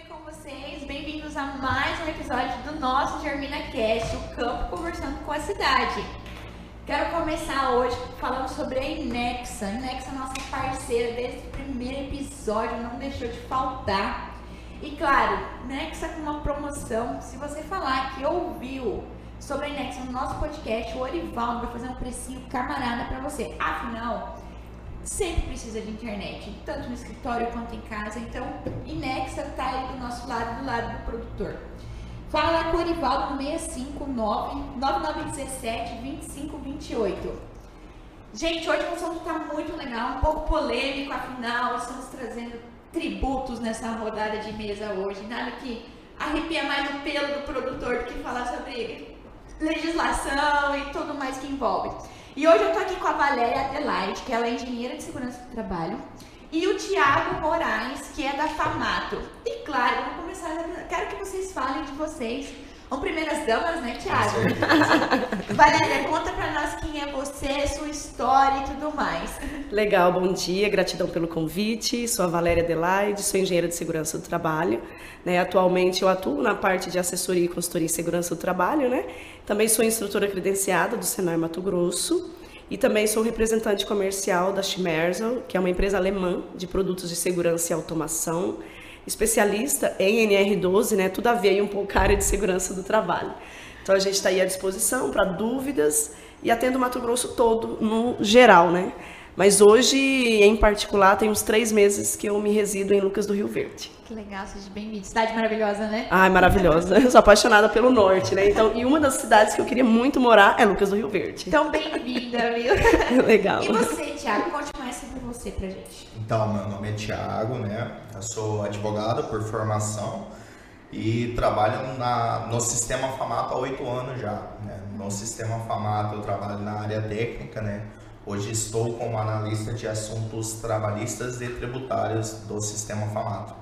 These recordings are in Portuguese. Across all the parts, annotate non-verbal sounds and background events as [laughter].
bem com vocês? Bem-vindos a mais um episódio do nosso Germina Cast, o campo conversando com a cidade. Quero começar hoje falando sobre a Inexa. A Inexa é nossa parceira desde o primeiro episódio, não deixou de faltar. E claro, Inexa com uma promoção. Se você falar que ouviu sobre a Inexa no nosso podcast, o Orivaldo vai fazer um precinho camarada para você. Afinal, sempre precisa de internet, tanto no escritório quanto em casa. Então, Inexa está aí do nosso lado, do lado do produtor. Fala com o Orivaldo no 659 9917 2528. Gente, hoje o assunto está muito legal, um pouco polêmico, afinal, estamos trazendo tributos nessa rodada de mesa hoje. Nada que arrepia mais o pelo do produtor do que falar sobre legislação e tudo mais que envolve. E hoje eu tô aqui com a Valéria Adelaide, que ela é engenheira de segurança do trabalho, e o Tiago Moraes, que é da FAMATO. E claro, vamos começar, quero que vocês falem de vocês. São primeiras damas, né, Tiago? Valéria, conta pra nós quem é você, sua história e tudo mais. Legal, bom dia, gratidão pelo convite. Sou a Valéria Adelaide, sou engenheira de segurança do trabalho. Né, atualmente eu atuo na parte de assessoria e consultoria em segurança do trabalho, né? Também sou instrutora credenciada do Senai Mato Grosso e também sou representante comercial da Schmersel, que é uma empresa alemã de produtos de segurança e automação, especialista em NR12, né? Tudo a ver aí um pouco a área de segurança do trabalho. Então a gente está aí à disposição para dúvidas e atendo o Mato Grosso todo no geral, né? Mas hoje, em particular, tem uns três meses que eu me resido em Lucas do Rio Verde. Que legal, seja bem-vindo. Cidade maravilhosa, né? Ai, maravilhosa. Eu sou apaixonada pelo norte, né? Então, e uma das cidades que eu queria muito morar é Lucas do Rio Verde. Então, bem-vinda, viu? [laughs] legal. E você, Tiago, conte mais sobre você pra gente. Então, meu nome é Tiago, né? Eu sou advogado por formação e trabalho na, no sistema FAMATO há oito anos já. Né? No sistema FAMATO eu trabalho na área técnica, né? Hoje estou como analista de assuntos trabalhistas e tributários do sistema FAMATO.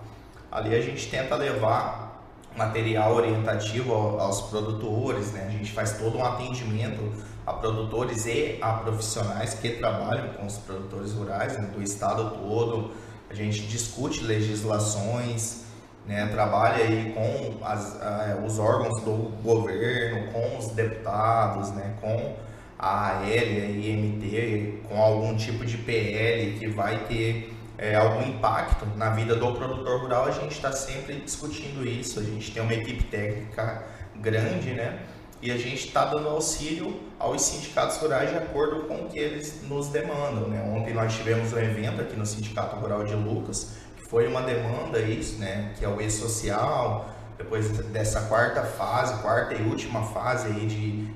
Ali a gente tenta levar material orientativo aos produtores, né? a gente faz todo um atendimento a produtores e a profissionais que trabalham com os produtores rurais né? do estado todo. A gente discute legislações, né? trabalha aí com as, uh, os órgãos do governo, com os deputados, né? com a AL e MT com algum tipo de PL que vai ter é, algum impacto na vida do produtor rural, a gente está sempre discutindo isso. A gente tem uma equipe técnica grande, né? E a gente está dando auxílio aos sindicatos rurais de acordo com o que eles nos demandam. Né? Ontem nós tivemos um evento aqui no Sindicato Rural de Lucas, que foi uma demanda isso, né? que é o e-social, depois dessa quarta fase, quarta e última fase aí de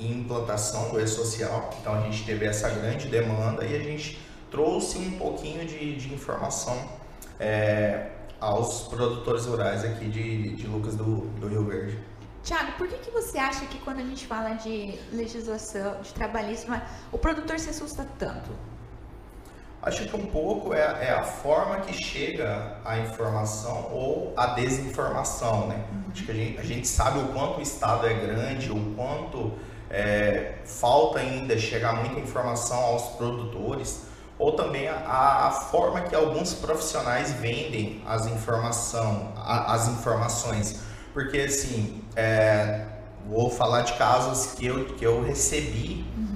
implantação do e-social. Então a gente teve essa grande demanda e a gente trouxe um pouquinho de, de informação é, aos produtores rurais aqui de, de Lucas do, do Rio Verde. Tiago, por que, que você acha que quando a gente fala de legislação, de trabalhismo, o produtor se assusta tanto? Acho que um pouco é, é, a forma que chega a informação ou a desinformação, né? Uhum. Acho que a gente, a gente, sabe o quanto o Estado é grande, o quanto é, falta ainda chegar muita informação aos produtores, ou também a, a forma que alguns profissionais vendem as, informação, a, as informações. Porque, assim, é, vou falar de casos que eu, que eu recebi é,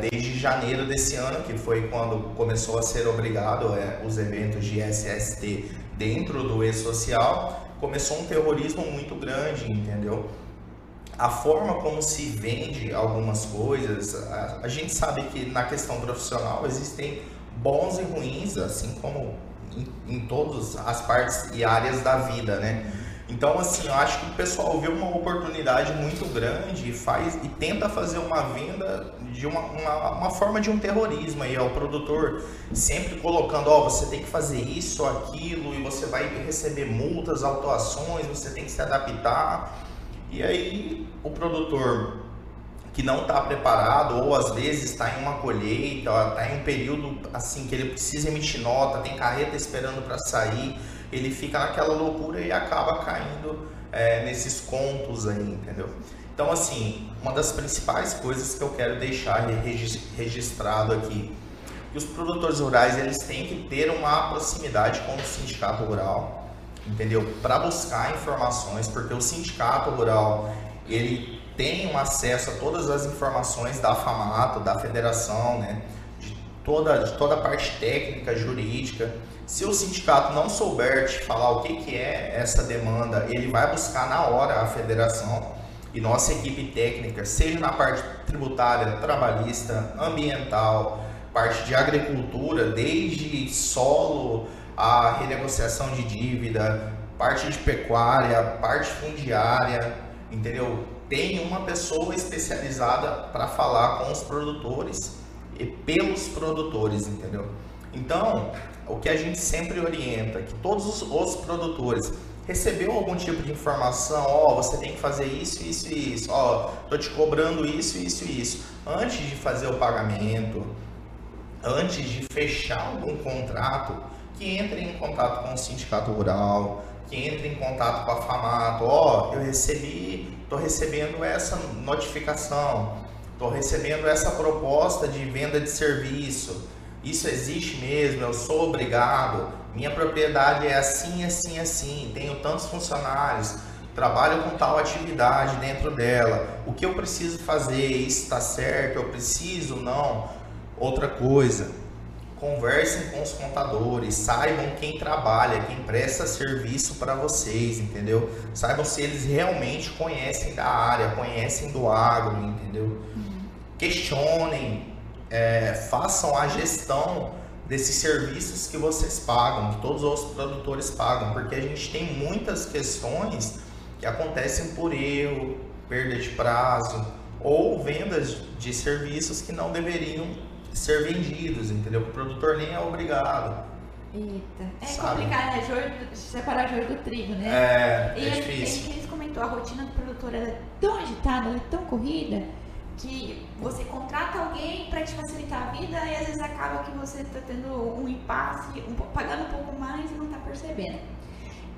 desde janeiro desse ano, que foi quando começou a ser obrigado é, os eventos de SST dentro do e-social, começou um terrorismo muito grande, entendeu? A forma como se vende algumas coisas, a, a gente sabe que na questão profissional existem bons e ruins, assim como em, em todas as partes e áreas da vida, né? Então, assim, eu acho que o pessoal vê uma oportunidade muito grande e faz e tenta fazer uma venda de uma, uma, uma forma de um terrorismo aí, ó, o produtor sempre colocando, ó, você tem que fazer isso, aquilo, e você vai receber multas, autuações, você tem que se adaptar. E aí o produtor que não está preparado ou às vezes está em uma colheita, está em um período assim que ele precisa emitir nota, tem carreta esperando para sair ele fica naquela loucura e acaba caindo é, nesses contos aí, entendeu? Então, assim, uma das principais coisas que eu quero deixar registrado aqui, que os produtores rurais eles têm que ter uma proximidade com o sindicato rural, entendeu? Para buscar informações, porque o sindicato rural ele tem um acesso a todas as informações da FAMATO, da federação, né? Toda, toda a parte técnica, jurídica. Se o sindicato não souber te falar o que, que é essa demanda, ele vai buscar na hora a federação e nossa equipe técnica, seja na parte tributária, trabalhista, ambiental, parte de agricultura, desde solo, a renegociação de dívida, parte de pecuária, parte fundiária, entendeu? Tem uma pessoa especializada para falar com os produtores e pelos produtores, entendeu? Então, o que a gente sempre orienta, que todos os, os produtores recebeu algum tipo de informação, ó, oh, você tem que fazer isso, isso e isso, ó, oh, tô te cobrando isso, isso e isso, antes de fazer o pagamento, antes de fechar algum contrato, que entre em contato com o sindicato rural, que entre em contato com a FAMATO, ó, oh, eu recebi, tô recebendo essa notificação, tô recebendo essa proposta de venda de serviço, isso existe mesmo, eu sou obrigado, minha propriedade é assim, assim, assim, tenho tantos funcionários, trabalho com tal atividade dentro dela, o que eu preciso fazer, isso está certo, eu preciso, não. Outra coisa, conversem com os contadores, saibam quem trabalha, quem presta serviço para vocês, entendeu? Saibam se eles realmente conhecem da área, conhecem do agro, entendeu? Questionem, é, façam a gestão desses serviços que vocês pagam, que todos os produtores pagam, porque a gente tem muitas questões que acontecem por erro, perda de prazo ou vendas de serviços que não deveriam ser vendidos, entendeu? O produtor nem é obrigado. Eita, é sabe? complicado, né? Joio, separar joio do trigo, né? É, e é difícil. E, e, comentou, a rotina do produtor é tão agitada, é tão corrida, que você contrata alguém para te facilitar a vida e às vezes acaba que você está tendo um impasse, um, pagando um pouco mais e não está percebendo.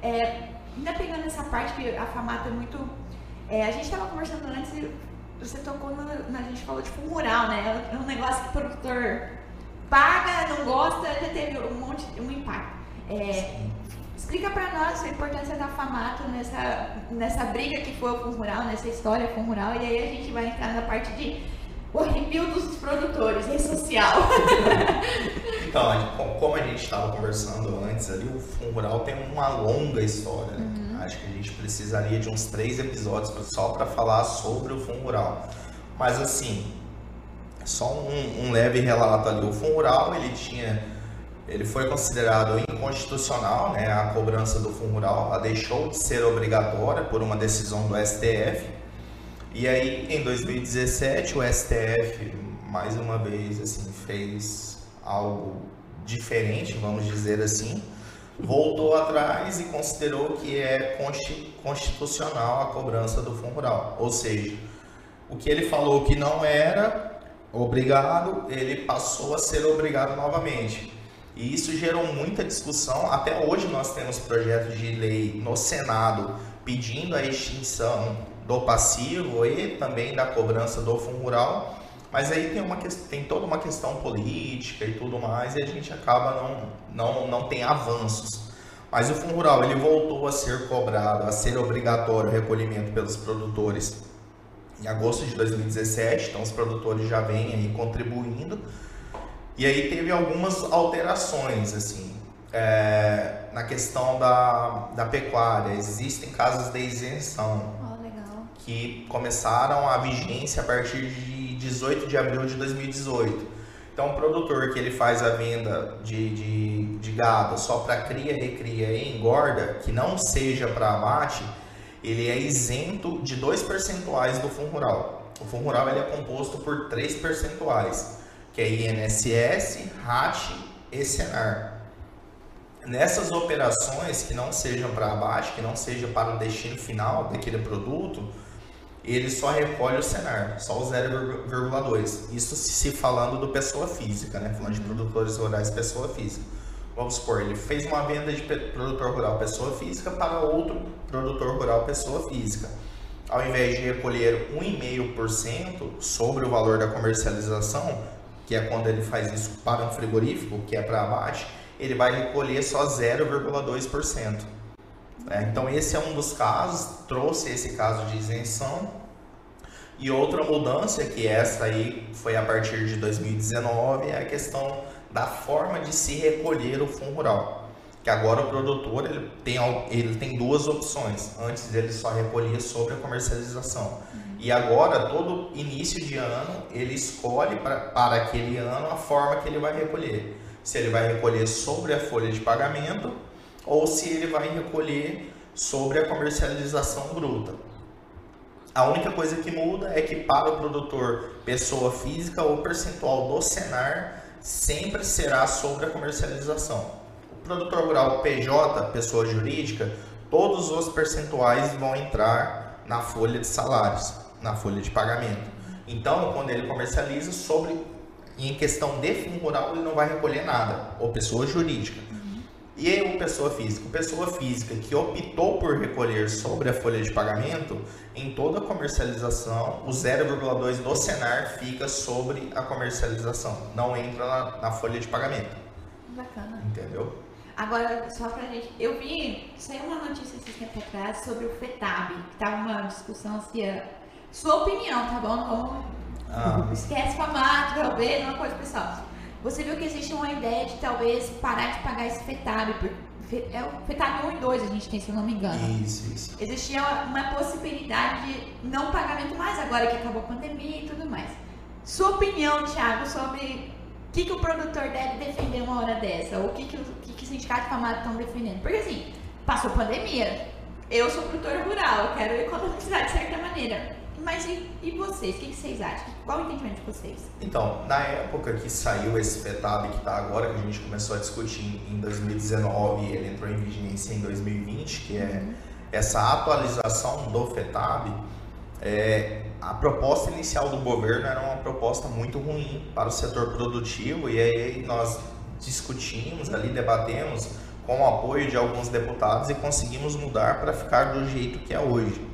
É, ainda pegando essa parte que a Famata é muito. É, a gente estava conversando antes e você tocou no, a gente falou fundo rural, né? É um negócio que o produtor paga, não gosta, já teve um monte, um impacto. É, Explica para nós a importância da FAMATO nessa, nessa briga que foi o Fundo Rural, nessa história Fundo Rural, e aí a gente vai entrar na parte de o arrepio dos produtores, rede social. [laughs] então, como a gente estava conversando antes ali, o Fundo Rural tem uma longa história. Né? Uhum. Acho que a gente precisaria de uns três episódios só para falar sobre o Fundo Rural. Mas assim, só um, um leve relato ali. O Fundo Rural, ele tinha ele foi considerado inconstitucional, né, a cobrança do fundo rural, ela deixou de ser obrigatória por uma decisão do STF. E aí, em 2017, o STF mais uma vez assim fez algo diferente, vamos dizer assim, voltou atrás e considerou que é constitucional a cobrança do fundo rural. Ou seja, o que ele falou que não era obrigado, ele passou a ser obrigado novamente. E isso gerou muita discussão. Até hoje nós temos projetos de lei no Senado pedindo a extinção do passivo e também da cobrança do fundo rural. Mas aí tem, uma, tem toda uma questão política e tudo mais e a gente acaba não, não, não tem avanços. Mas o fundo rural ele voltou a ser cobrado, a ser obrigatório o recolhimento pelos produtores em agosto de 2017. Então os produtores já vêm aí contribuindo e aí teve algumas alterações, assim, é, na questão da, da pecuária. Existem casos de isenção oh, que começaram a vigência a partir de 18 de abril de 2018. Então, o produtor que ele faz a venda de, de, de gado só para cria, recria e engorda, que não seja para abate, ele é isento de 2 percentuais do fundo rural. O fundo rural ele é composto por 3 percentuais que é INSS, RAT e Senar. Nessas operações que não sejam para abate, que não seja para o destino final daquele produto, ele só recolhe o Senar, só o 0,2. Isso se falando do pessoa física, né? Falando de produtores rurais pessoa física. Vamos supor, ele fez uma venda de produtor rural pessoa física para outro produtor rural pessoa física. Ao invés de recolher 1,5% sobre o valor da comercialização, que é quando ele faz isso para um frigorífico, que é para abate, ele vai recolher só 0,2%. Né? Então esse é um dos casos, trouxe esse caso de isenção. E outra mudança, que essa aí foi a partir de 2019, é a questão da forma de se recolher o fundo rural. Que agora o produtor ele tem, ele tem duas opções. Antes ele só recolhia sobre a comercialização. E agora, todo início de ano, ele escolhe pra, para aquele ano a forma que ele vai recolher. Se ele vai recolher sobre a folha de pagamento ou se ele vai recolher sobre a comercialização bruta. A única coisa que muda é que para o produtor pessoa física, o percentual do Senar sempre será sobre a comercialização. O produtor rural PJ, pessoa jurídica, todos os percentuais vão entrar na folha de salários, na folha de pagamento. Então, quando ele comercializa sobre em questão de fundo rural, ele não vai recolher nada, ou pessoa jurídica. E o pessoa física? O pessoa física que optou por recolher sobre a folha de pagamento, em toda a comercialização, o 0,2 do Senar fica sobre a comercialização, não entra na, na folha de pagamento. Bacana. Entendeu? Agora, só pra gente. Eu vi, saiu uma notícia esses tempos atrás sobre o FETAB, que tava uma discussão assim. Sua opinião, tá bom? Não ah. esquece FAMAT, talvez, uma coisa pessoal. Você viu que existe uma ideia de talvez parar de pagar esse FETAB, é o FETAB 1 e 2 a gente tem, se eu não me engano. Isso, isso. Existia uma possibilidade de não pagamento mais agora que acabou a pandemia e tudo mais. Sua opinião, Thiago, sobre o que, que o produtor deve defender uma hora dessa? Ou o que, que, o que, que o sindicato famado estão defendendo? Porque assim, passou pandemia, eu sou produtor rural, eu quero economizar de certa maneira. Mas e, e vocês? O que, vocês acham? Qual o entendimento de vocês? Então, na época que saiu esse FETAB que está agora, que a gente começou a discutir em 2019 e ele entrou em vigência em 2020, que é uhum. essa atualização do FETAB, é, a proposta inicial do governo era uma proposta muito ruim para o setor produtivo e aí nós discutimos ali, debatemos com o apoio de alguns deputados e conseguimos mudar para ficar do jeito que é hoje.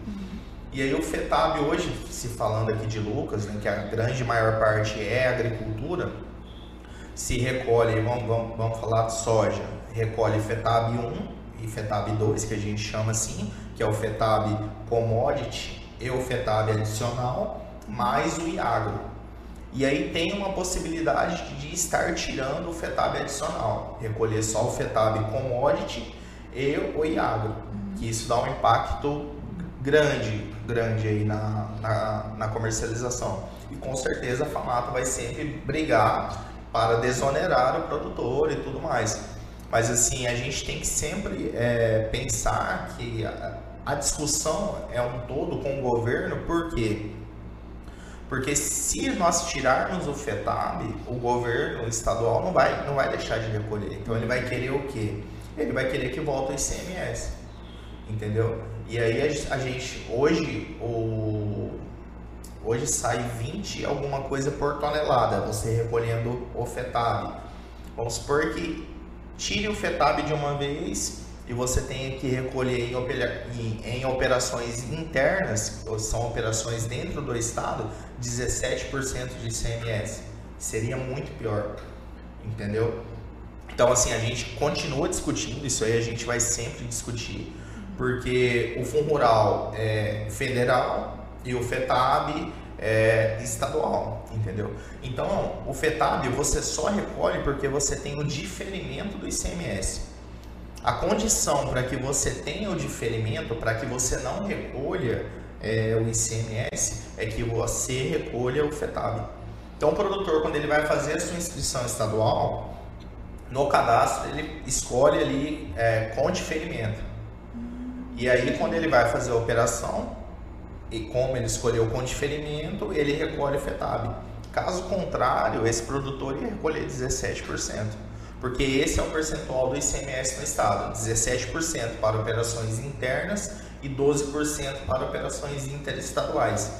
E aí o FETAB hoje, se falando aqui de Lucas, né, que a grande maior parte é agricultura, se recolhe, vamos, vamos, vamos falar de soja, recolhe FETAB 1 e FETAB 2, que a gente chama assim, que é o FETAB Commodity e o FETAB adicional, mais o IAGRO. E aí tem uma possibilidade de estar tirando o FETAB adicional, recolher só o FETAB Commodity e o IAGRO, que isso dá um impacto grande, grande aí na, na, na comercialização. E com certeza a Famata vai sempre brigar para desonerar o produtor e tudo mais. Mas assim, a gente tem que sempre é, pensar que a, a, discussão é um todo com o governo, por quê? Porque se nós tirarmos o FETAB, o governo estadual não vai, não vai deixar de recolher. Então ele vai querer o quê? Ele vai querer que volte o ICMS entendeu? E aí a, gente, hoje, o, hoje sai 20 alguma coisa por tonelada, você recolhendo o FETAB. Vamos supor que tire o FETAB de uma vez e você tenha que recolher em, em, operações internas, ou são operações dentro do estado, 17% de ICMS. Seria muito pior, entendeu? Então, assim, a gente continua discutindo isso aí, a gente vai sempre discutir porque o Fundo Rural é federal e o FETAB é estadual, entendeu? Então, o FETAB você só recolhe porque você tem o diferimento do ICMS. A condição para que você tenha o diferimento, para que você não recolha é, o ICMS, é que você recolha o FETAB. Então, o produtor, quando ele vai fazer a sua inscrição estadual, no cadastro ele escolhe ali é, com diferimento. E aí, quando ele vai fazer a operação, e como ele escolheu com diferimento, ele recolhe o FETAB. Caso contrário, esse produtor ia recolher 17%, porque esse é o percentual do ICMS no estado: 17% para operações internas e 12% para operações interestaduais.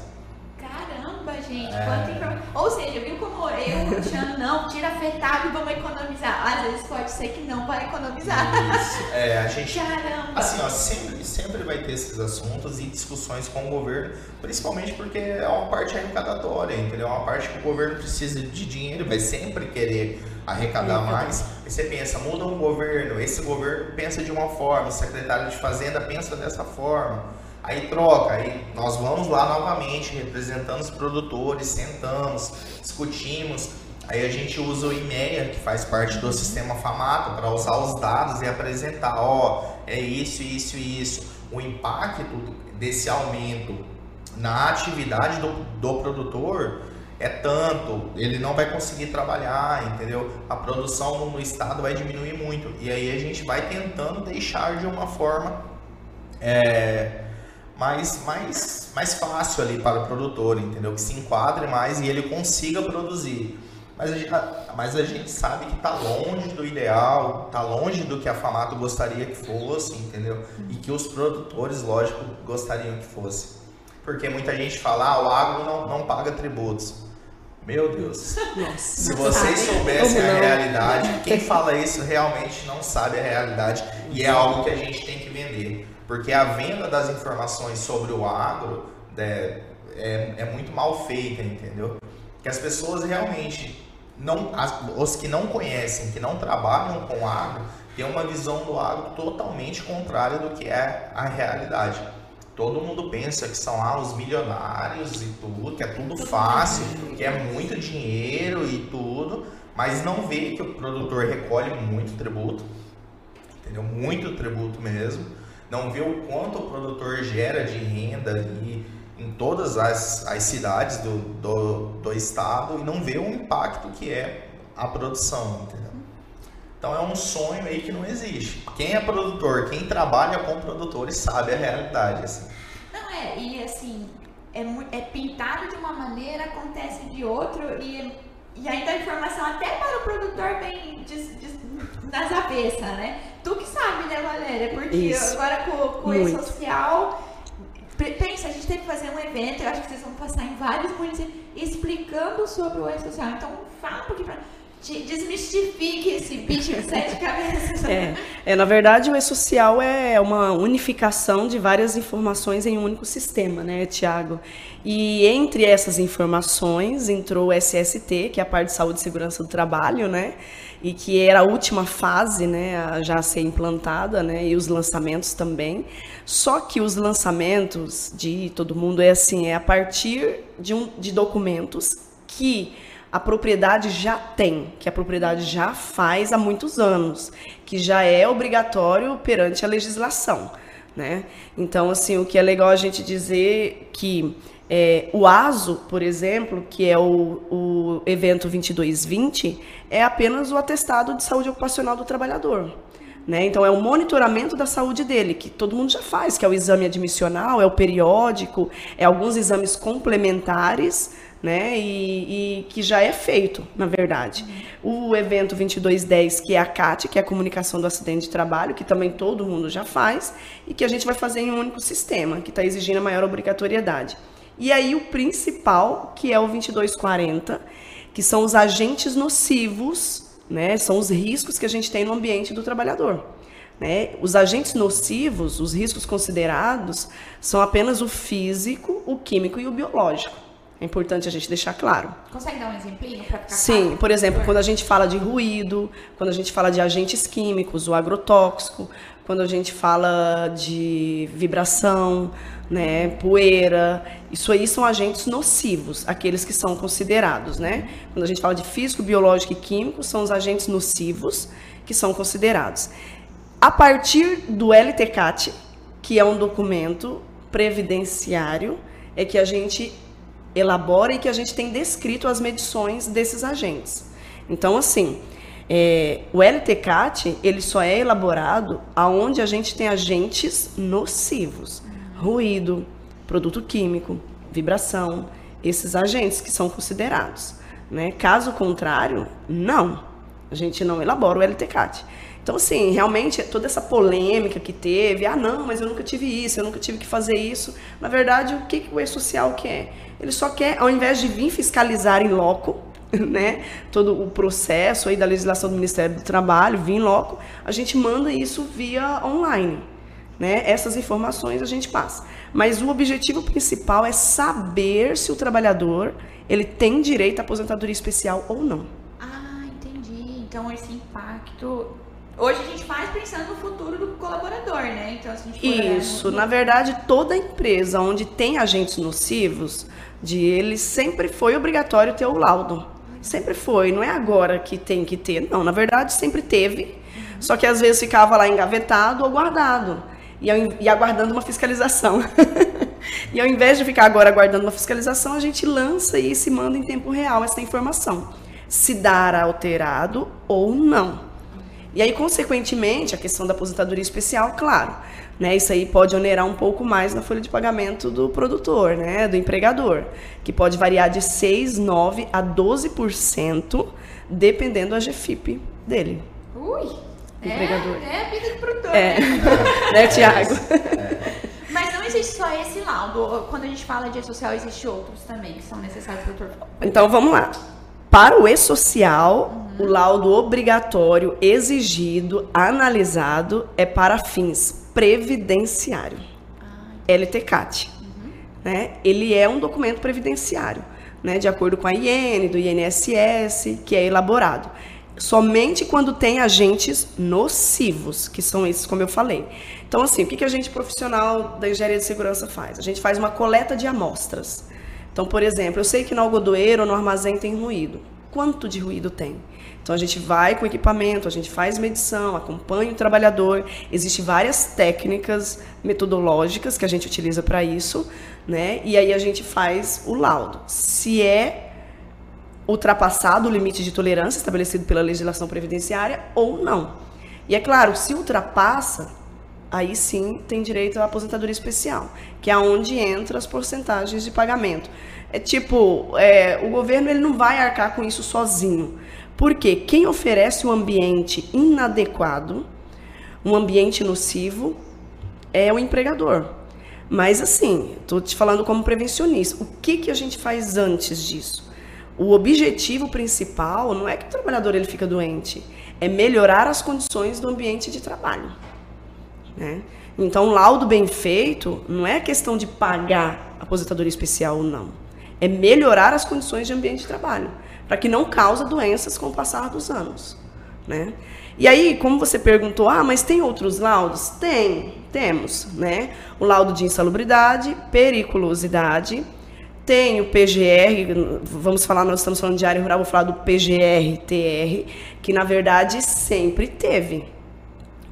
Gente! É... Ou seja, viu como eu, Luciano, não, tira afetado e vamos economizar. Às vezes pode ser que não vai economizar. Isso, é, a gente. Caramba! Assim, ó, sempre, sempre vai ter esses assuntos e discussões com o governo, principalmente porque é uma parte arrecadatória, entendeu? É uma parte que o governo precisa de dinheiro, vai sempre querer arrecadar mais. E você pensa, muda um governo, esse governo pensa de uma forma, o secretário de Fazenda pensa dessa forma. Aí troca, aí nós vamos lá novamente, representando os produtores, sentamos, discutimos. Aí a gente usa o IMEA, que faz parte do sistema FAMATO, para usar os dados e apresentar, ó, é isso, isso e isso. O impacto desse aumento na atividade do, do produtor é tanto, ele não vai conseguir trabalhar, entendeu? A produção no estado vai diminuir muito. E aí a gente vai tentando deixar de uma forma é, mais, mais, mais fácil ali para o produtor, entendeu? Que se enquadre mais e ele consiga produzir. Mas a gente, mas a gente sabe que está longe do ideal, está longe do que a Famato gostaria que fosse, entendeu? E que os produtores, lógico, gostariam que fosse. Porque muita gente fala, ah, o agro não, não paga tributos. Meu Deus. Nossa, Se vocês soubessem a realidade, quem fala isso realmente não sabe a realidade e é algo que a gente tem que vender. Porque a venda das informações sobre o agro é, é, é muito mal feita, entendeu? Que as pessoas realmente, não, as, os que não conhecem, que não trabalham com agro, têm uma visão do agro totalmente contrária do que é a realidade. Todo mundo pensa que são ah, os milionários e tudo, que é tudo fácil, que é muito dinheiro e tudo, mas não vê que o produtor recolhe muito tributo, entendeu? Muito tributo mesmo. Não vê o quanto o produtor gera de renda ali em todas as, as cidades do, do, do estado e não vê o impacto que é a produção, entendeu? Então é um sonho aí que não existe. Quem é produtor, quem trabalha com produtores sabe a realidade. Assim. Não é, e assim, é, é pintado de uma maneira, acontece de outro, e, e ainda a informação até para o produtor vem des, des, nas avessas, né? Tu que sabe, né, Valéria? Porque Isso. agora com, com o e-social. Pensa, a gente tem que fazer um evento, eu acho que vocês vão passar em vários municípios explicando sobre o e-social. Então, fala um pouquinho pra desmistifique esse bicho de sete cabeças. É, é, na verdade, o e-social é uma unificação de várias informações em um único sistema, né, Tiago? E entre essas informações entrou o SST, que é a parte de saúde e segurança do trabalho, né? E que era a última fase, né, a já ser implantada, né? E os lançamentos também. Só que os lançamentos de todo mundo é assim, é a partir de, um, de documentos que a propriedade já tem, que a propriedade já faz há muitos anos, que já é obrigatório perante a legislação. Né? Então, assim, o que é legal a gente dizer que é, o ASO, por exemplo, que é o, o evento 2220, é apenas o atestado de saúde ocupacional do trabalhador. Né? Então, é o monitoramento da saúde dele, que todo mundo já faz, que é o exame admissional, é o periódico, é alguns exames complementares né? E, e, que já é feito, na verdade. O evento 2210, que é a CAT, que é a comunicação do acidente de trabalho, que também todo mundo já faz, e que a gente vai fazer em um único sistema, que está exigindo a maior obrigatoriedade. E aí o principal, que é o 2240, que são os agentes nocivos, né? São os riscos que a gente tem no ambiente do trabalhador. Né? Os agentes nocivos, os riscos considerados, são apenas o físico, o químico e o biológico. É importante a gente deixar claro. Consegue dar um exemplinho para ficar Sim, claro? por exemplo, quando a gente fala de ruído, quando a gente fala de agentes químicos, o agrotóxico, quando a gente fala de vibração, né, poeira, isso aí são agentes nocivos, aqueles que são considerados, né? Quando a gente fala de físico, biológico e químico, são os agentes nocivos que são considerados. A partir do LTCAT, que é um documento previdenciário, é que a gente elabora e que a gente tem descrito as medições desses agentes. Então, assim, é, o LTCAT ele só é elaborado aonde a gente tem agentes nocivos, ruído, produto químico, vibração, esses agentes que são considerados. Né? Caso contrário, não, a gente não elabora o LTCAT. Então, assim, realmente, toda essa polêmica que teve, ah, não, mas eu nunca tive isso, eu nunca tive que fazer isso. Na verdade, o que, que o E-Social quer? Ele só quer, ao invés de vir fiscalizar em loco, [laughs] né, todo o processo aí da legislação do Ministério do Trabalho, vir em loco, a gente manda isso via online. Né? Essas informações a gente passa. Mas o objetivo principal é saber se o trabalhador ele tem direito à aposentadoria especial ou não. Ah, entendi. Então esse impacto Hoje a gente faz pensando no futuro do colaborador, né? Então, se a gente Isso, no... na verdade, toda empresa onde tem agentes nocivos, de eles sempre foi obrigatório ter o laudo. Sempre foi, não é agora que tem que ter. Não, na verdade sempre teve. Uhum. Só que às vezes ficava lá engavetado ou guardado. E, e aguardando uma fiscalização. [laughs] e ao invés de ficar agora aguardando uma fiscalização, a gente lança e se manda em tempo real essa informação. Se dará alterado ou não. E aí, consequentemente, a questão da aposentadoria especial, claro, né, isso aí pode onerar um pouco mais na folha de pagamento do produtor, né, do empregador, que pode variar de 6, 9 a 12%, dependendo da GFIP dele. Ui! Empregador. É, é a vida do produtor. É, né, [laughs] Tiago? Mas não existe só esse laudo. Quando a gente fala de social, existem outros também que são necessários, doutor. Então, vamos lá. Para o e-social, o laudo obrigatório exigido, analisado, é para fins previdenciário. Ah, LTCAT. Uhum. Né? Ele é um documento previdenciário, né? de acordo com a IN, do INSS, que é elaborado. Somente quando tem agentes nocivos, que são esses, como eu falei. Então, assim, o que, que a gente profissional da engenharia de segurança faz? A gente faz uma coleta de amostras. Então, por exemplo, eu sei que no algodoeiro ou no armazém tem ruído. Quanto de ruído tem? Então a gente vai com equipamento, a gente faz medição, acompanha o trabalhador. Existem várias técnicas metodológicas que a gente utiliza para isso, né? E aí a gente faz o laudo. Se é ultrapassado o limite de tolerância estabelecido pela legislação previdenciária ou não. E é claro, se ultrapassa, aí sim tem direito à aposentadoria especial, que é onde entra as porcentagens de pagamento. É tipo, é, o governo ele não vai arcar com isso sozinho. Porque quem oferece um ambiente inadequado, um ambiente nocivo, é o empregador. Mas assim, estou te falando como prevencionista. O que, que a gente faz antes disso? O objetivo principal não é que o trabalhador ele fica doente, é melhorar as condições do ambiente de trabalho. Né? Então, laudo bem feito não é questão de pagar aposentadoria especial ou não, é melhorar as condições de ambiente de trabalho para que não cause doenças com o passar dos anos. Né? E aí, como você perguntou, ah, mas tem outros laudos? Tem, temos, né? O laudo de insalubridade, periculosidade, tem o PGR, vamos falar, nós estamos falando de área rural, vou falar do PGR-TR, que na verdade sempre teve.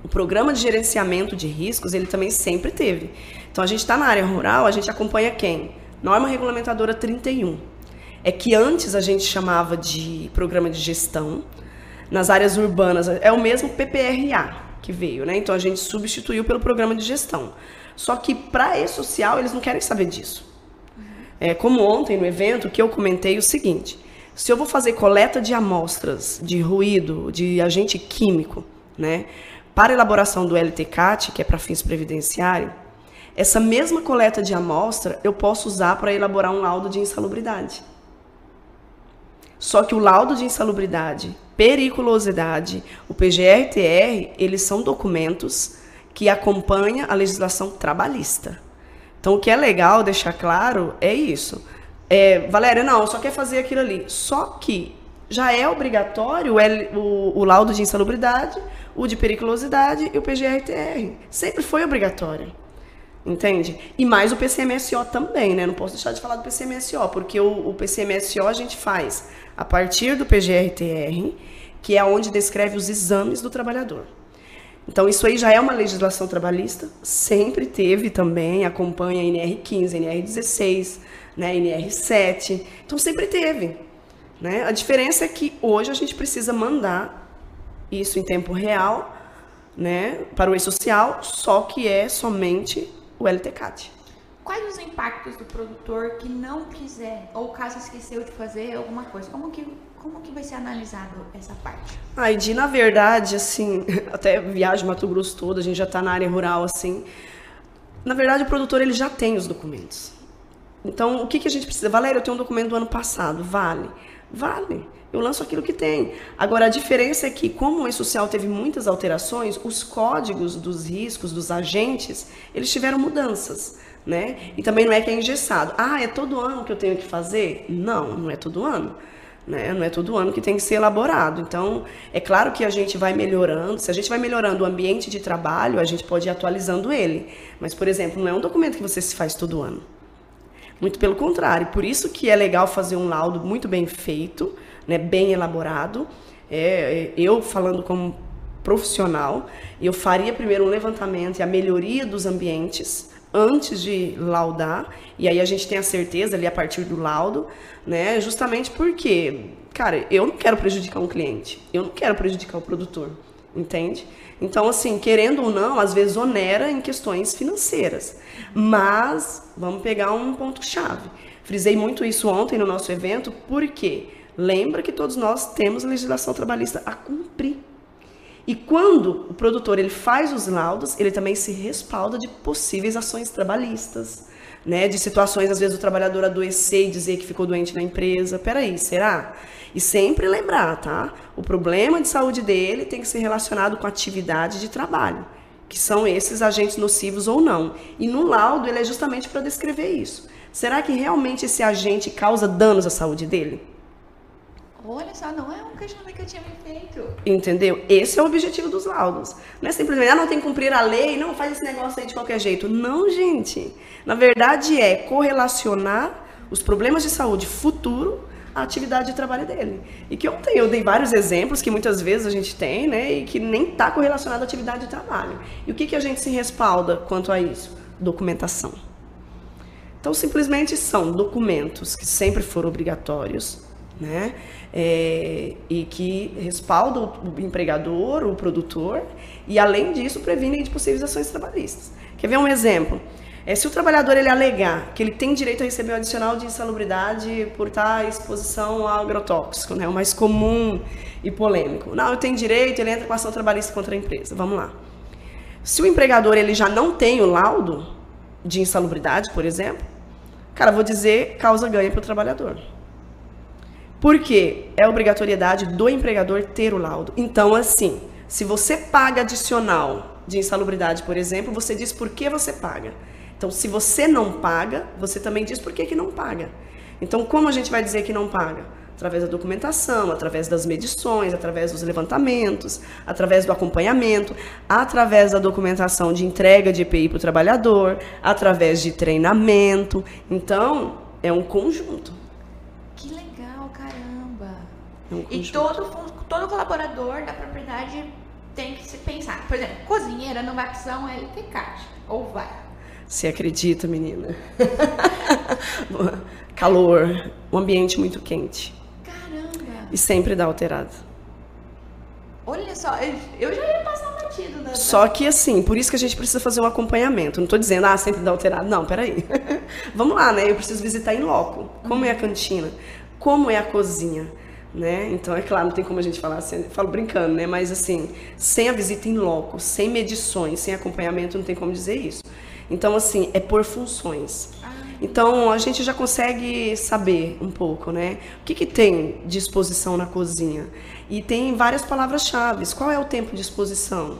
O programa de gerenciamento de riscos, ele também sempre teve. Então a gente está na área rural, a gente acompanha quem? Norma Regulamentadora 31 é que antes a gente chamava de programa de gestão. Nas áreas urbanas é o mesmo PPRA que veio, né? Então a gente substituiu pelo programa de gestão. Só que para e-social eles não querem saber disso. É, como ontem no evento que eu comentei o seguinte: se eu vou fazer coleta de amostras de ruído, de agente químico, né, para elaboração do LTCAT, que é para fins previdenciários, essa mesma coleta de amostra eu posso usar para elaborar um laudo de insalubridade. Só que o laudo de insalubridade, periculosidade, o PGR-TR, eles são documentos que acompanham a legislação trabalhista. Então, o que é legal deixar claro é isso. É, Valéria, não, só quer fazer aquilo ali. Só que já é obrigatório o, o, o laudo de insalubridade, o de periculosidade e o PGR-TR. Sempre foi obrigatório. Entende? E mais o PCMSO também, né? Não posso deixar de falar do PCMSO, porque o, o PCMSO a gente faz a partir do PGRTR, que é onde descreve os exames do trabalhador. Então, isso aí já é uma legislação trabalhista, sempre teve também, acompanha NR15, NR16, né, NR7, então sempre teve. Né? A diferença é que hoje a gente precisa mandar isso em tempo real né, para o e-social, só que é somente o LTCAT. Quais os impactos do produtor que não quiser, ou caso esqueceu de fazer alguma coisa? Como que, como que vai ser analisado essa parte? Aí, de na verdade, assim, [laughs] até viagem Mato Grosso todo, a gente já está na área rural, assim. Na verdade, o produtor ele já tem os documentos. Então, o que, que a gente precisa? Valéria, eu tenho um documento do ano passado. Vale? Vale. Eu lanço aquilo que tem. Agora, a diferença é que, como o E-Social teve muitas alterações, os códigos dos riscos, dos agentes, eles tiveram mudanças. Né? E também não é que é engessado. Ah, é todo ano que eu tenho que fazer? Não, não é todo ano. Né? Não é todo ano que tem que ser elaborado. Então, é claro que a gente vai melhorando. Se a gente vai melhorando o ambiente de trabalho, a gente pode ir atualizando ele. Mas, por exemplo, não é um documento que você se faz todo ano. Muito pelo contrário. Por isso que é legal fazer um laudo muito bem feito, né, bem elaborado. É, eu falando como profissional, eu faria primeiro um levantamento e a melhoria dos ambientes antes de laudar, e aí a gente tem a certeza ali a partir do laudo, né? Justamente porque, cara, eu não quero prejudicar um cliente, eu não quero prejudicar o produtor, entende? Então, assim, querendo ou não, às vezes onera em questões financeiras. Mas, vamos pegar um ponto-chave. Frisei muito isso ontem no nosso evento, porque lembra que todos nós temos legislação trabalhista a cumprir. E quando o produtor ele faz os laudos, ele também se respalda de possíveis ações trabalhistas, né? De situações, às vezes, o trabalhador adoecer e dizer que ficou doente na empresa. Peraí, será? E sempre lembrar, tá? O problema de saúde dele tem que ser relacionado com atividade de trabalho, que são esses agentes nocivos ou não. E no laudo ele é justamente para descrever isso. Será que realmente esse agente causa danos à saúde dele? Olha só, não é um questionamento que eu tinha me feito. Entendeu? Esse é o objetivo dos laudos. Não é simplesmente, ah, não tem que cumprir a lei, não faz esse negócio aí de qualquer jeito. Não, gente. Na verdade é correlacionar os problemas de saúde futuro à atividade de trabalho dele. E que ontem eu dei vários exemplos que muitas vezes a gente tem, né, e que nem está correlacionado à atividade de trabalho. E o que, que a gente se respalda quanto a isso? Documentação. Então, simplesmente são documentos que sempre foram obrigatórios, né? É, e que respaldam o empregador, o produtor, e além disso previnem de possíveis ações trabalhistas. Quer ver um exemplo? É, se o trabalhador ele alegar que ele tem direito a receber o adicional de insalubridade por estar exposição ao agrotóxico, né, o mais comum e polêmico. Não, eu tenho direito, ele entra com ação trabalhista contra a empresa. Vamos lá. Se o empregador ele já não tem o laudo de insalubridade, por exemplo, cara, vou dizer causa ganha para o trabalhador. Porque é obrigatoriedade do empregador ter o laudo. Então, assim, se você paga adicional de insalubridade, por exemplo, você diz por que você paga. Então, se você não paga, você também diz por que, que não paga. Então, como a gente vai dizer que não paga? Através da documentação, através das medições, através dos levantamentos, através do acompanhamento, através da documentação de entrega de EPI para o trabalhador, através de treinamento. Então, é um conjunto. E todo, todo colaborador da propriedade tem que se pensar. Por exemplo, cozinheira não vai precisar um ou vai? Você acredita, menina? [laughs] Calor, um ambiente muito quente. Caramba! E sempre dá alterado. Olha só, eu já ia passar batido. Da... Só que assim, por isso que a gente precisa fazer um acompanhamento. Não estou dizendo, ah, sempre dá alterado. Não, peraí. [laughs] Vamos lá, né? Eu preciso visitar em loco. Como é a cantina? Como é a cozinha? Né? Então, é claro, não tem como a gente falar assim, falo brincando, né? Mas assim, sem a visita em loco, sem medições, sem acompanhamento, não tem como dizer isso. Então, assim, é por funções. Então, a gente já consegue saber um pouco, né? O que, que tem de exposição na cozinha? E tem várias palavras-chave. Qual é o tempo de exposição?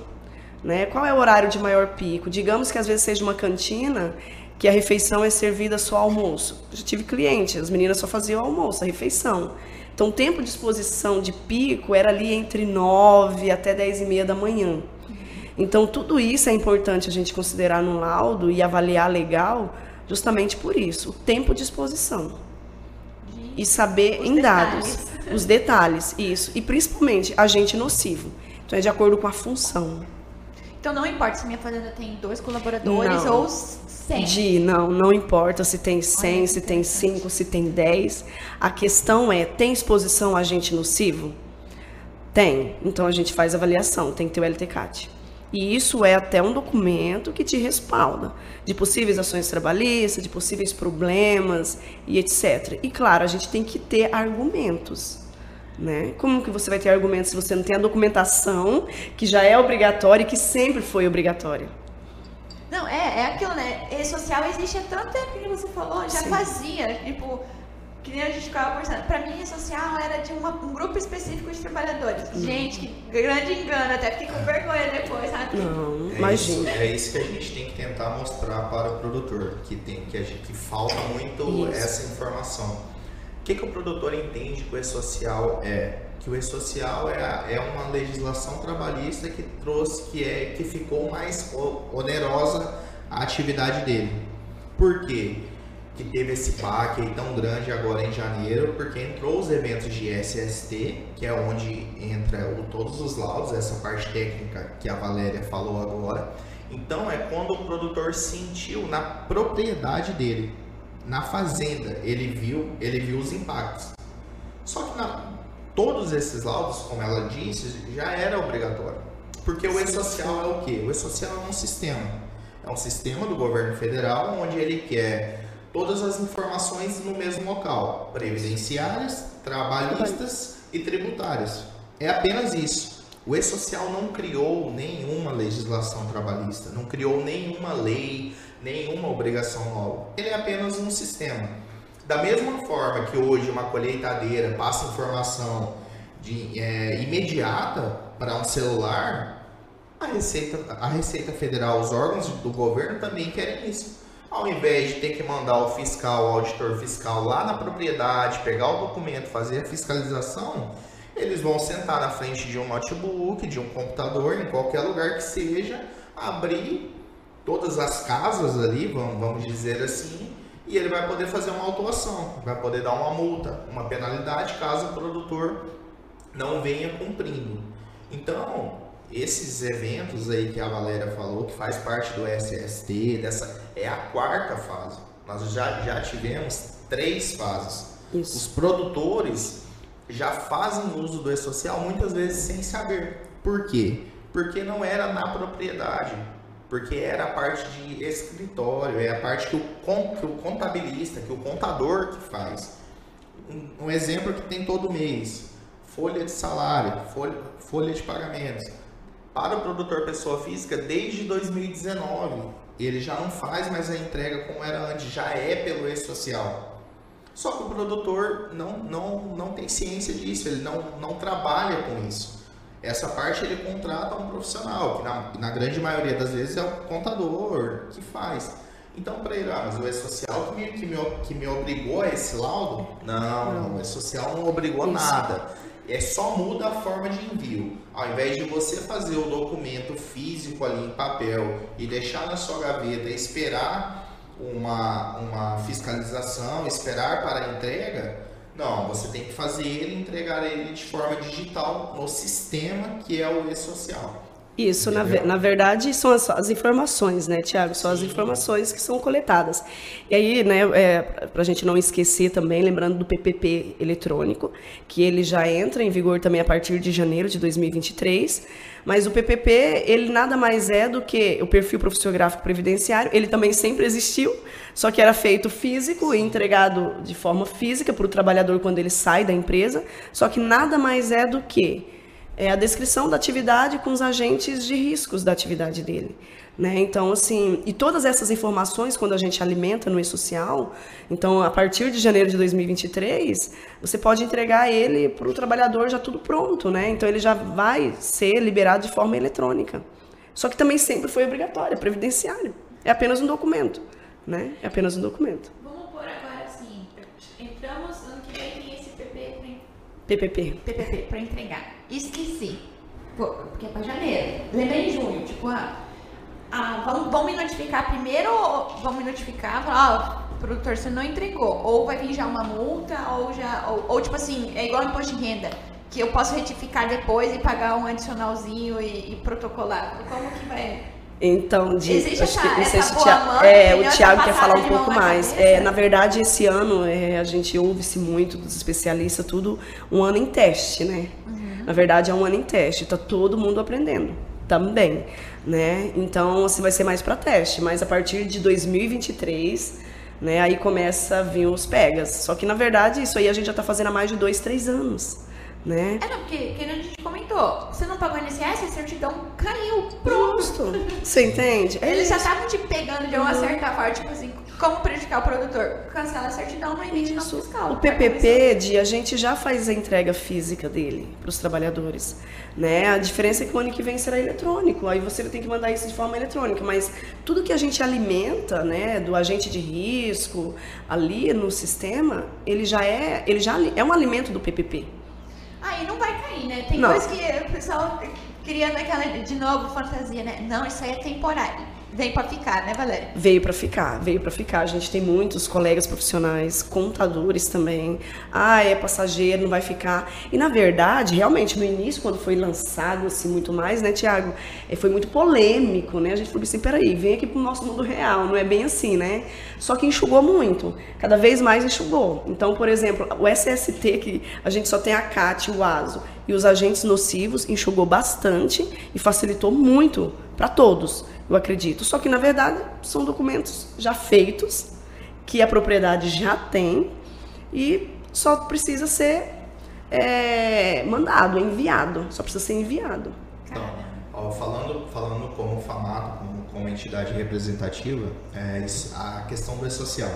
Né? Qual é o horário de maior pico? Digamos que às vezes seja uma cantina que a refeição é servida só almoço. Eu já tive cliente, as meninas só faziam almoço, a refeição. Então, o tempo de exposição de pico era ali entre 9 até 10 e meia da manhã. Então, tudo isso é importante a gente considerar no laudo e avaliar legal, justamente por isso, o tempo de exposição. E saber os em detalhes. dados os detalhes, isso. E principalmente agente nocivo. Então, é de acordo com a função. Então, não importa se minha fazenda tem dois colaboradores não. ou 100. De, não, não importa se tem 100, Olha, se tem 5, se tem 10. A questão é, tem exposição a agente nocivo? Tem. Então a gente faz avaliação, tem que ter o LTCAT. E isso é até um documento que te respalda de possíveis ações trabalhistas, de possíveis problemas e etc. E claro, a gente tem que ter argumentos. Né? Como que você vai ter argumentos se você não tem a documentação, que já é obrigatória e que sempre foi obrigatória? Não, é, é aquilo, né? Rede social existe há tanto tempo que você falou, já Sim. fazia. Tipo, que nem a gente ficava conversando. Pra mim, rede social era de uma, um grupo específico de trabalhadores. Uhum. Gente, que grande engano, até fiquei com vergonha depois, sabe? Não, é imagina. Isso, é isso que a gente tem que tentar mostrar para o produtor, que, tem, que, a gente, que falta muito isso. essa informação. O que, que o produtor entende que o e-social é? que o e-social é, é uma legislação trabalhista que trouxe, que, é, que ficou mais onerosa a atividade dele. Por quê? Que teve esse baque aí tão grande agora em janeiro, porque entrou os eventos de SST, que é onde entra o, todos os laudos, essa parte técnica que a Valéria falou agora. Então é quando o produtor sentiu na propriedade dele, na fazenda, ele viu, ele viu os impactos. Só que na, todos esses laudos, como ela disse, já era obrigatório. Porque o e-social é o quê? O e-social é um sistema. É um sistema do governo federal onde ele quer todas as informações no mesmo local: previdenciárias, trabalhistas e tributárias. É apenas isso. O e-social não criou nenhuma legislação trabalhista, não criou nenhuma lei, nenhuma obrigação nova. Ele é apenas um sistema. Da mesma forma que hoje uma colheitadeira passa informação de, é, imediata para um celular, a Receita, a Receita Federal, os órgãos do governo também querem isso. Ao invés de ter que mandar o fiscal, o auditor fiscal lá na propriedade, pegar o documento, fazer a fiscalização, eles vão sentar na frente de um notebook, de um computador, em qualquer lugar que seja, abrir todas as casas ali, vamos, vamos dizer assim, e ele vai poder fazer uma autuação, vai poder dar uma multa, uma penalidade caso o produtor não venha cumprindo. Então, esses eventos aí que a Valéria falou, que faz parte do SST, dessa é a quarta fase. Nós já, já tivemos três fases. Isso. Os produtores já fazem uso do e-social muitas vezes sem saber. Por quê? Porque não era na propriedade porque era a parte de escritório, é a parte que o, que o contabilista, que o contador que faz. Um, um, exemplo que tem todo mês, folha de salário, folha, folha de pagamentos. Para o produtor pessoa física, desde 2019, ele já não faz mais a entrega como era antes, já é pelo e-social. Só que o produtor não, não, não tem ciência disso, ele não, não trabalha com isso. Essa parte ele contrata um profissional, que na, na grande maioria das vezes é o contador que faz. Então, para ele, ah, mas o E-Social que me, que, me, que me obrigou a esse laudo? Não, não, o E-Social não obrigou Isso. nada. É só muda a forma de envio. Ao invés de você fazer o documento físico ali em papel e deixar na sua gaveta e esperar uma, uma fiscalização, esperar para a entrega, não, você tem que fazer ele entregar ele de forma digital no sistema que é o e-social. Isso, na, na, verdade, são as, as, informações, né, Tiago? São as informações que são coletadas. E aí, né, é, para a gente não esquecer também, lembrando do PPP eletrônico, que ele já entra em vigor também a partir de janeiro de 2023. Mas o PPP, ele nada mais é do que o perfil profissiográfico previdenciário, ele também sempre existiu, só que era feito físico e entregado de forma física para o trabalhador quando ele sai da empresa, só que nada mais é do que é a descrição da atividade com os agentes de riscos da atividade dele. Né? Então, assim, e todas essas informações, quando a gente alimenta no e-social, então, a partir de janeiro de 2023, você pode entregar ele para o trabalhador já tudo pronto, né? Então, ele já vai ser liberado de forma eletrônica. Só que também sempre foi obrigatório, é previdenciário. É apenas um documento, né? É apenas um documento. Vamos por agora, assim, entramos, ano que vem tem esse PP... PPP. PPP, para entregar esqueci. Porque é pra janeiro. Lembrei em junho, tipo, ah, ah vamos, vamos me notificar primeiro ou vamos me notificar, falar, produtor, você não entregou. Ou vai vir já uma multa, ou já. Ou, ou tipo assim, é igual imposto de renda. Que eu posso retificar depois e pagar um adicionalzinho e, e protocolar. Como que vai. Então, de, Existe acho essa, que, essa se boa mãe, é, o Tiago quer falar um pouco mais. É, na verdade, esse ano é, a gente ouve-se muito dos especialistas, tudo um ano em teste, né? Uhum. Na verdade, é um ano em teste, tá todo mundo aprendendo também, né? Então, assim, vai ser mais para teste, mas a partir de 2023, né, aí começa a vir os pegas. Só que, na verdade, isso aí a gente já tá fazendo há mais de dois, três anos. Né? É, não, porque, que a gente comentou, você não pagou INSS, a certidão caiu, pronto. Justo. Você entende? É Eles já isso. estavam te pegando de uma certa forma, tipo assim, como prejudicar o produtor? Cancela a certidão, não emite nota fiscal. O PPP, de, a gente já faz a entrega física dele para os trabalhadores. Né? A diferença é que o ano que vem será eletrônico, aí você tem que mandar isso de forma eletrônica. Mas tudo que a gente alimenta, né, do agente de risco ali no sistema, ele já é, ele já é um alimento do PPP. Aí não vai cair, né? Tem Não. coisa que o pessoal criando aquela, de novo, fantasia, né? Não, isso aí é temporário. Vem pra ficar, né, Valéria? Veio para ficar, veio para ficar. A gente tem muitos colegas profissionais, contadores também. Ah, é passageiro, não vai ficar. E na verdade, realmente, no início, quando foi lançado assim muito mais, né, Tiago, foi muito polêmico, né? A gente falou assim, peraí, vem aqui pro nosso mundo real, não é bem assim, né? Só que enxugou muito, cada vez mais enxugou. Então, por exemplo, o SST, que a gente só tem a CAT, o ASO, e os agentes nocivos, enxugou bastante e facilitou muito para todos eu acredito. Só que, na verdade, são documentos já feitos, que a propriedade já tem e só precisa ser é, mandado, enviado. Só precisa ser enviado. Então, ó, falando, falando como FAMATO, como, como entidade representativa, é, a questão do E-Social.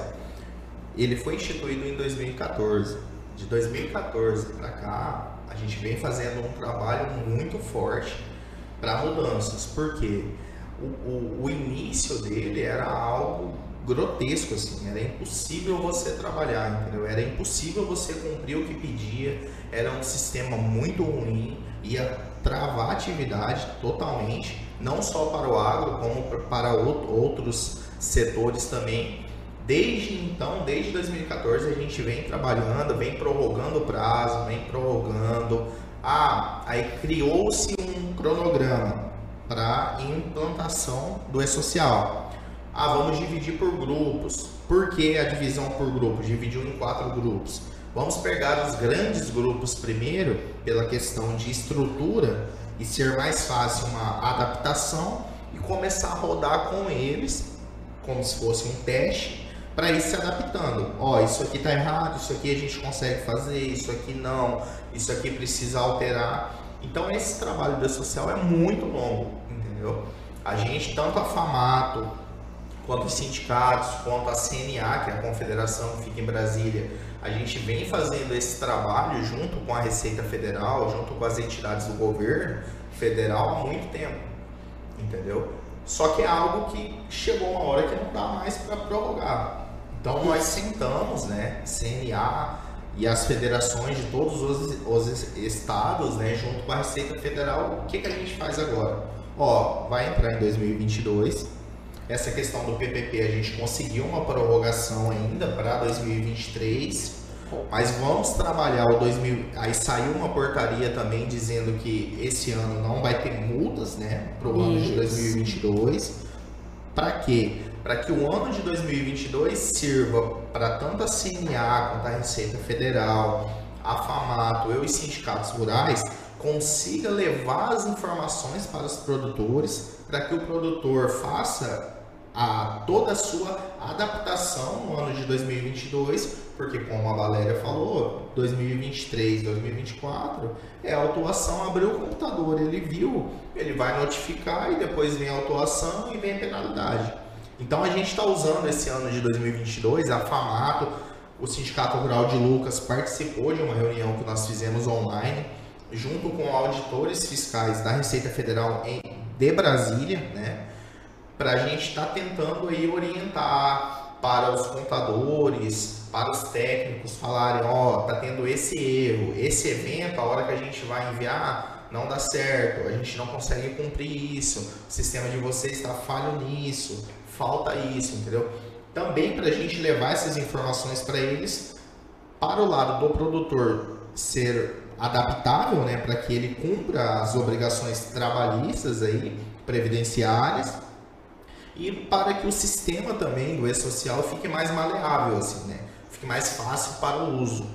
Ele foi instituído em 2014. De 2014 para cá, a gente vem fazendo um trabalho muito forte para mudanças. Por quê? O, o, o início dele era algo grotesco, assim, era impossível você trabalhar, entendeu? Era impossível você cumprir o que pedia, era um sistema muito ruim, ia travar a atividade totalmente, não só para o agro, como para out- outros setores também. Desde então, desde 2014, a gente vem trabalhando, vem prorrogando o prazo, vem prorrogando. Ah, aí criou-se um cronograma para implantação do E-Social. Ah, vamos dividir por grupos. Por que a divisão por grupos? Dividiu em quatro grupos. Vamos pegar os grandes grupos primeiro, pela questão de estrutura e ser mais fácil uma adaptação e começar a rodar com eles, como se fosse um teste, para ir se adaptando. Ó, isso aqui tá errado, isso aqui a gente consegue fazer, isso aqui não, isso aqui precisa alterar. Então esse trabalho do social é muito longo, entendeu? A gente, tanto a FAMATO, quanto os sindicatos, quanto a CNA, que é a confederação que fica em Brasília, a gente vem fazendo esse trabalho junto com a Receita Federal, junto com as entidades do governo federal há muito tempo, entendeu? Só que é algo que chegou uma hora que não dá mais para prorrogar. Então nós sentamos, né, CNA e as federações de todos os, os estados, né, junto com a Receita Federal, o que, que a gente faz agora? Ó, vai entrar em 2022. Essa questão do PPP a gente conseguiu uma prorrogação ainda para 2023. Mas vamos trabalhar o 2000. Aí saiu uma portaria também dizendo que esse ano não vai ter multas, né? Para o ano de Isso. 2022. Para quê? Para que o ano de 2022 sirva para tanto a CNA quanto a Receita Federal, a FAMATO e os sindicatos rurais consiga levar as informações para os produtores para que o produtor faça a toda a sua adaptação no ano de 2022, porque como a Valéria falou, 2023, 2024 é a autuação, abriu o computador, ele viu, ele vai notificar e depois vem a autuação e vem a penalidade. Então a gente está usando esse ano de 2022, a FAMATO, o Sindicato Rural de Lucas participou de uma reunião que nós fizemos online, junto com auditores fiscais da Receita Federal de Brasília, né? para a gente estar tentando aí orientar para os contadores, para os técnicos falarem, ó, tá tendo esse erro, esse evento, a hora que a gente vai enviar, não dá certo, a gente não consegue cumprir isso, o sistema de vocês está falho nisso, falta isso, entendeu? Também para a gente levar essas informações para eles, para o lado do produtor ser adaptável, né, para que ele cumpra as obrigações trabalhistas aí, previdenciárias, e para que o sistema também do e-social fique mais maleável, assim, né? Fique mais fácil para o uso.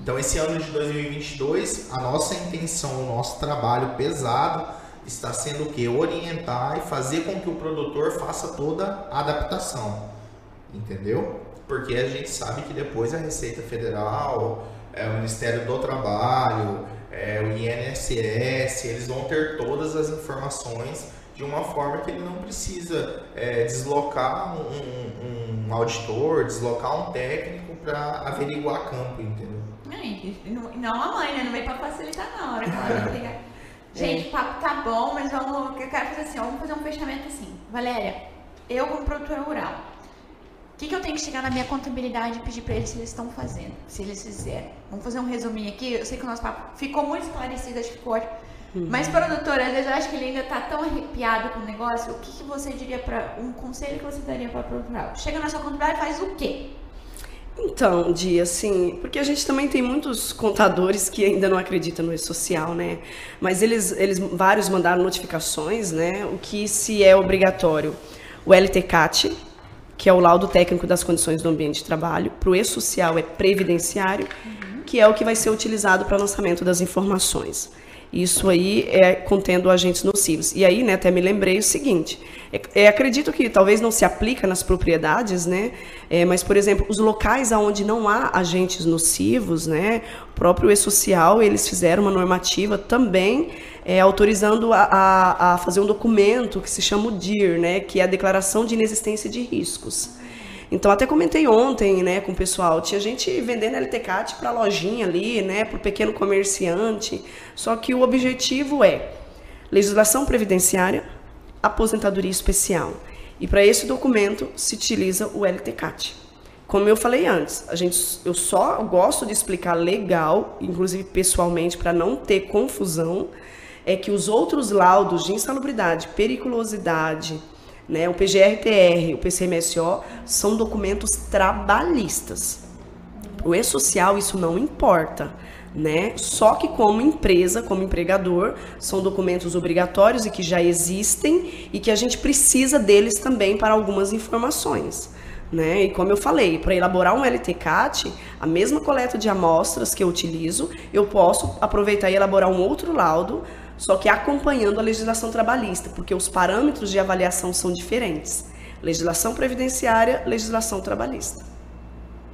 Então, esse ano de 2022, a nossa intenção, o nosso trabalho pesado está sendo o quê? Orientar e fazer com que o produtor faça toda a adaptação. Entendeu? Porque a gente sabe que depois a Receita Federal, é, o Ministério do Trabalho, é, o INSS, eles vão ter todas as informações de uma forma que ele não precisa é, deslocar um, um, um, auditor, deslocar um técnico para averiguar campo, entendeu? É, não a mãe, né? Não veio para facilitar na hora [laughs] Gente, o papo tá bom, mas vamos. Eu quero fazer assim, vamos fazer um fechamento assim. Valéria, eu como produtora rural, o que, que eu tenho que chegar na minha contabilidade e pedir para eles se eles estão fazendo, se eles fizerem? Vamos fazer um resuminho aqui. Eu sei que o nosso papo ficou muito esclarecido, acho que ficou ótimo. Uhum. Mas, produtor, às vezes eu acho que ele ainda está tão arrepiado com o negócio. O que, que você diria para. Um conselho que você daria para o produtor? Chega na sua contabilidade e faz o quê? Então, Dia, assim, porque a gente também tem muitos contadores que ainda não acreditam no e-social, né? Mas eles, eles, vários mandaram notificações, né? O que se é obrigatório. O LTCAT, que é o laudo técnico das condições do ambiente de trabalho, para o e-social é previdenciário, uhum. que é o que vai ser utilizado para lançamento das informações. Isso aí é contendo agentes nocivos. E aí, né, até me lembrei o seguinte: é, é, acredito que talvez não se aplica nas propriedades, né? É, mas, por exemplo, os locais onde não há agentes nocivos, né? O próprio e-social, eles fizeram uma normativa também é, autorizando a, a, a, fazer um documento que se chama o DIR, né? Que é a Declaração de Inexistência de Riscos. Então, até comentei ontem né, com o pessoal, tinha gente vendendo LTCAT para lojinha ali, né, para o pequeno comerciante. Só que o objetivo é legislação previdenciária, aposentadoria especial. E para esse documento se utiliza o LTCAT. Como eu falei antes, a gente, eu só gosto de explicar legal, inclusive pessoalmente, para não ter confusão, é que os outros laudos de insalubridade, periculosidade, né? O PGRTR, o PCMSO são documentos trabalhistas. O E-Social isso não importa. Né? Só que como empresa, como empregador, são documentos obrigatórios e que já existem e que a gente precisa deles também para algumas informações. Né? E como eu falei, para elaborar um LTCAT, a mesma coleta de amostras que eu utilizo, eu posso aproveitar e elaborar um outro laudo só que acompanhando a legislação trabalhista, porque os parâmetros de avaliação são diferentes. Legislação previdenciária, legislação trabalhista.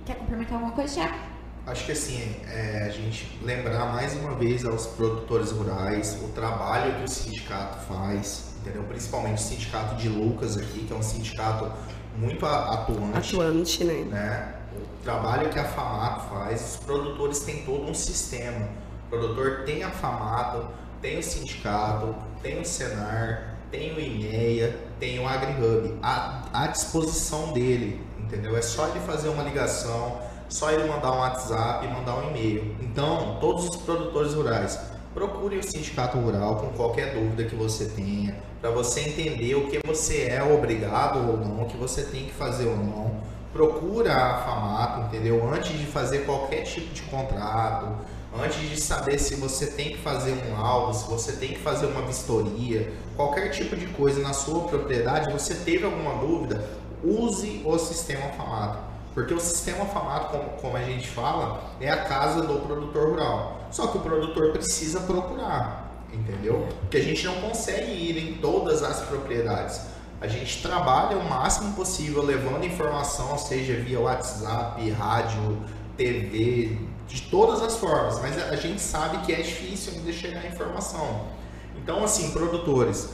Quer complementar alguma coisa, Tiago? Acho que assim, é, a gente lembrar mais uma vez aos produtores rurais o trabalho que o sindicato faz, entendeu? Principalmente o sindicato de Lucas aqui, que é um sindicato muito atuante. Atuante, né? né? O trabalho que a FAMATO faz, os produtores têm todo um sistema. O produtor tem a FAMATO, tem o sindicato, tem o Senar, tem o IMEA, tem o AgriHub à, à disposição dele, entendeu? É só ele fazer uma ligação, só ele mandar um WhatsApp e mandar um e-mail. Então, todos os produtores rurais, procure o sindicato rural com qualquer dúvida que você tenha, para você entender o que você é obrigado ou não, o que você tem que fazer ou não. Procura a FAMATO, entendeu? Antes de fazer qualquer tipo de contrato, antes de saber se você tem que fazer um laudo, se você tem que fazer uma vistoria, qualquer tipo de coisa na sua propriedade, você teve alguma dúvida, use o sistema FAMATO. Porque o sistema FAMATO, como, como a gente fala, é a casa do produtor rural. Só que o produtor precisa procurar, entendeu? Porque a gente não consegue ir em todas as propriedades. A gente trabalha o máximo possível levando informação, seja via WhatsApp, rádio, TV, de todas as formas, mas a gente sabe que é difícil ainda chegar a informação. Então, assim, produtores,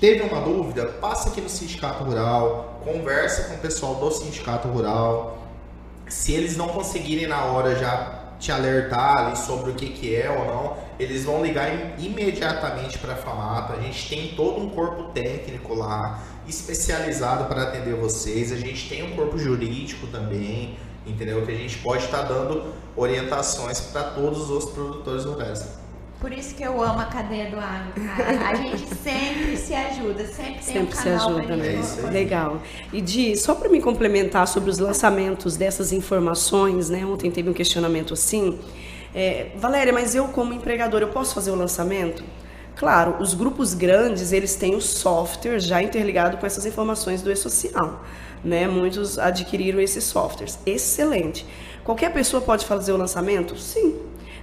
teve uma dúvida? Passa aqui no Sindicato Rural, conversa com o pessoal do Sindicato Rural. Se eles não conseguirem na hora já te alertar ali sobre o que, que é ou não, eles vão ligar imediatamente para a FAMATA. A gente tem todo um corpo técnico lá, especializado para atender vocês. A gente tem um corpo jurídico também entendeu? Que a gente pode estar tá dando orientações para todos os produtores rurais. Por isso que eu amo a cadeia do agro, cara. A gente [laughs] sempre se ajuda, sempre, sempre tem um canal se ajuda, né? É Legal. E Di, só para me complementar sobre os lançamentos dessas informações, né? Ontem teve um questionamento assim. É, Valéria, mas eu como empregador, eu posso fazer o lançamento? Claro, os grupos grandes, eles têm o software já interligado com essas informações do e-social né? Muitos adquiriram esses softwares. Excelente. Qualquer pessoa pode fazer o lançamento? Sim.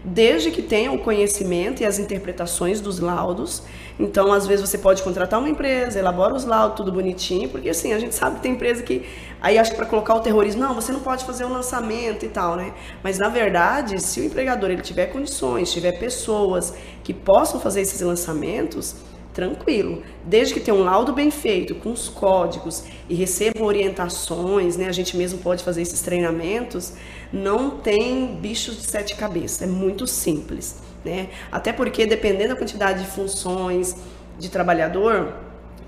Desde que tenha o conhecimento e as interpretações dos laudos Então, às vezes, você pode contratar uma empresa, elabora os laudos, tudo bonitinho, porque assim, a gente sabe que tem empresa que. Aí acho que para colocar o terrorismo, não, você não pode fazer um lançamento e tal, né? Mas na verdade, se o empregador ele tiver condições, tiver pessoas que possam fazer esses lançamentos, tranquilo. Desde que tenha um laudo bem feito, com os códigos e recebam orientações, né? A gente mesmo pode fazer esses treinamentos. Não tem bichos de sete cabeças, é muito simples, né? Até porque dependendo da quantidade de funções de trabalhador,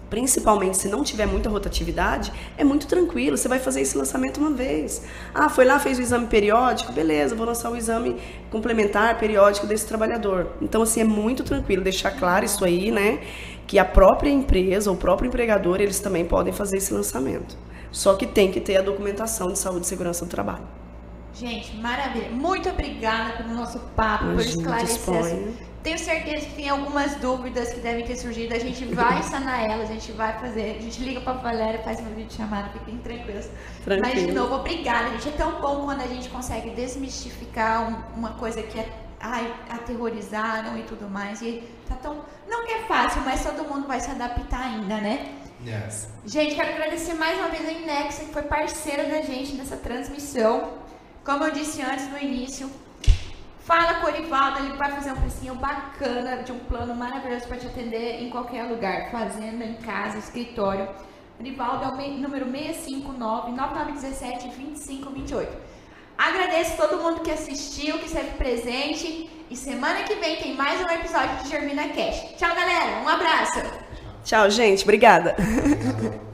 principalmente se não tiver muita rotatividade, é muito tranquilo. Você vai fazer esse lançamento uma vez. Ah, foi lá, fez o exame periódico, beleza, vou lançar o exame complementar periódico desse trabalhador. Então, assim, é muito tranquilo deixar claro isso aí, né? Que a própria empresa, o próprio empregador, eles também podem fazer esse lançamento. Só que tem que ter a documentação de saúde e segurança do trabalho. Gente, maravilha. Muito obrigada pelo nosso papo, por esclarecer. Tenho certeza que tem algumas dúvidas que devem ter surgido. A gente vai sanar elas, a gente vai fazer. A gente liga pra Valéria, faz uma videochamada, fiquem tranquilos. Tranquilo. Mas, de novo, obrigada, gente. É tão bom quando a gente consegue desmistificar uma coisa que é, ai, aterrorizaram e tudo mais. E tá tão. Não que é fácil, mas todo mundo vai se adaptar ainda, né? Yes. Gente, quero agradecer mais uma vez a Inexa, que foi parceira da gente nessa transmissão. Como eu disse antes no início, Fala com o Orivaldo, ele vai fazer um precinho bacana, de um plano maravilhoso para te atender em qualquer lugar, fazenda, em casa, escritório. Orivaldo é o número 659 9917 2528. Agradeço todo mundo que assistiu, que esteve presente. E semana que vem tem mais um episódio de Germina Cash. Tchau, galera. Um abraço. Tchau, gente. Obrigada. [laughs]